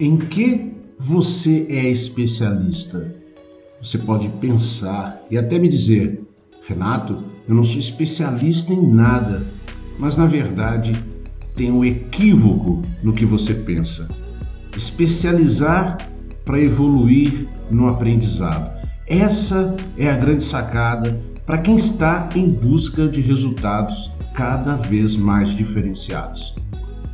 Em que você é especialista? Você pode pensar e até me dizer, Renato, eu não sou especialista em nada, mas na verdade tem um equívoco no que você pensa. Especializar para evoluir no aprendizado. Essa é a grande sacada para quem está em busca de resultados cada vez mais diferenciados.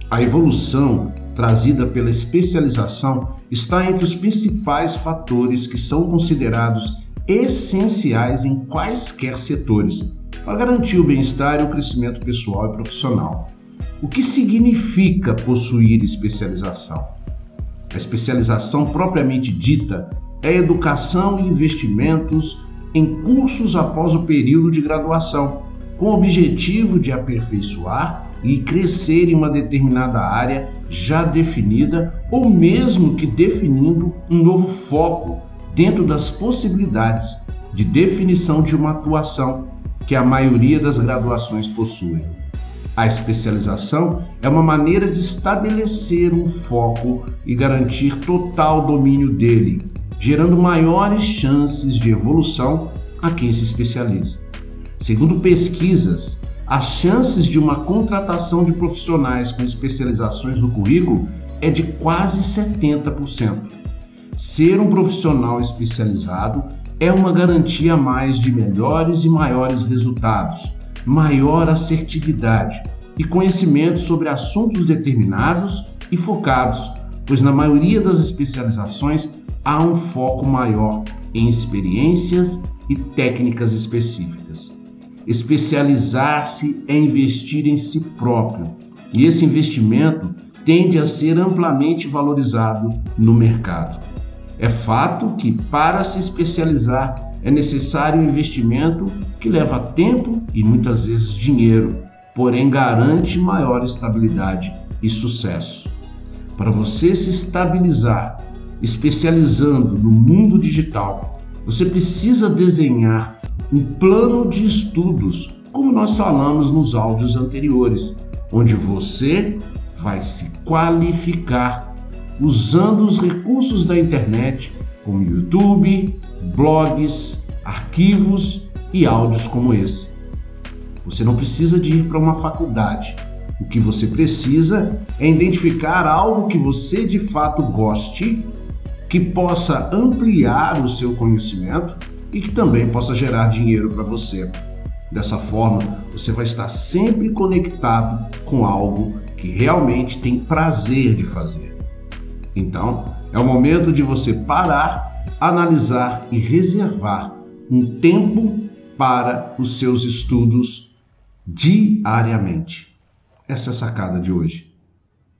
A evolução trazida pela especialização está entre os principais fatores que são considerados essenciais em quaisquer setores para garantir o bem-estar e o crescimento pessoal e profissional. O que significa possuir especialização? A especialização propriamente dita é educação e investimentos em cursos após o período de graduação, com o objetivo de aperfeiçoar e crescer em uma determinada área já definida ou mesmo que definindo um novo foco dentro das possibilidades de definição de uma atuação que a maioria das graduações possui. A especialização é uma maneira de estabelecer um foco e garantir total domínio dele, gerando maiores chances de evolução a quem se especializa. Segundo pesquisas, as chances de uma contratação de profissionais com especializações no currículo é de quase 70%. Ser um profissional especializado é uma garantia a mais de melhores e maiores resultados maior assertividade e conhecimento sobre assuntos determinados e focados, pois na maioria das especializações há um foco maior em experiências e técnicas específicas. Especializar-se é investir em si próprio, e esse investimento tende a ser amplamente valorizado no mercado. É fato que, para se especializar, é necessário um investimento que leva tempo e muitas vezes dinheiro, porém garante maior estabilidade e sucesso. Para você se estabilizar, especializando no mundo digital, você precisa desenhar um plano de estudos, como nós falamos nos áudios anteriores, onde você vai se qualificar usando os recursos da internet como YouTube, blogs, arquivos e áudios como esse. Você não precisa de ir para uma faculdade. O que você precisa é identificar algo que você de fato goste, que possa ampliar o seu conhecimento e que também possa gerar dinheiro para você. Dessa forma, você vai estar sempre conectado com algo que realmente tem prazer de fazer. Então, é o momento de você parar, analisar e reservar um tempo para os seus estudos diariamente. Essa é a sacada de hoje.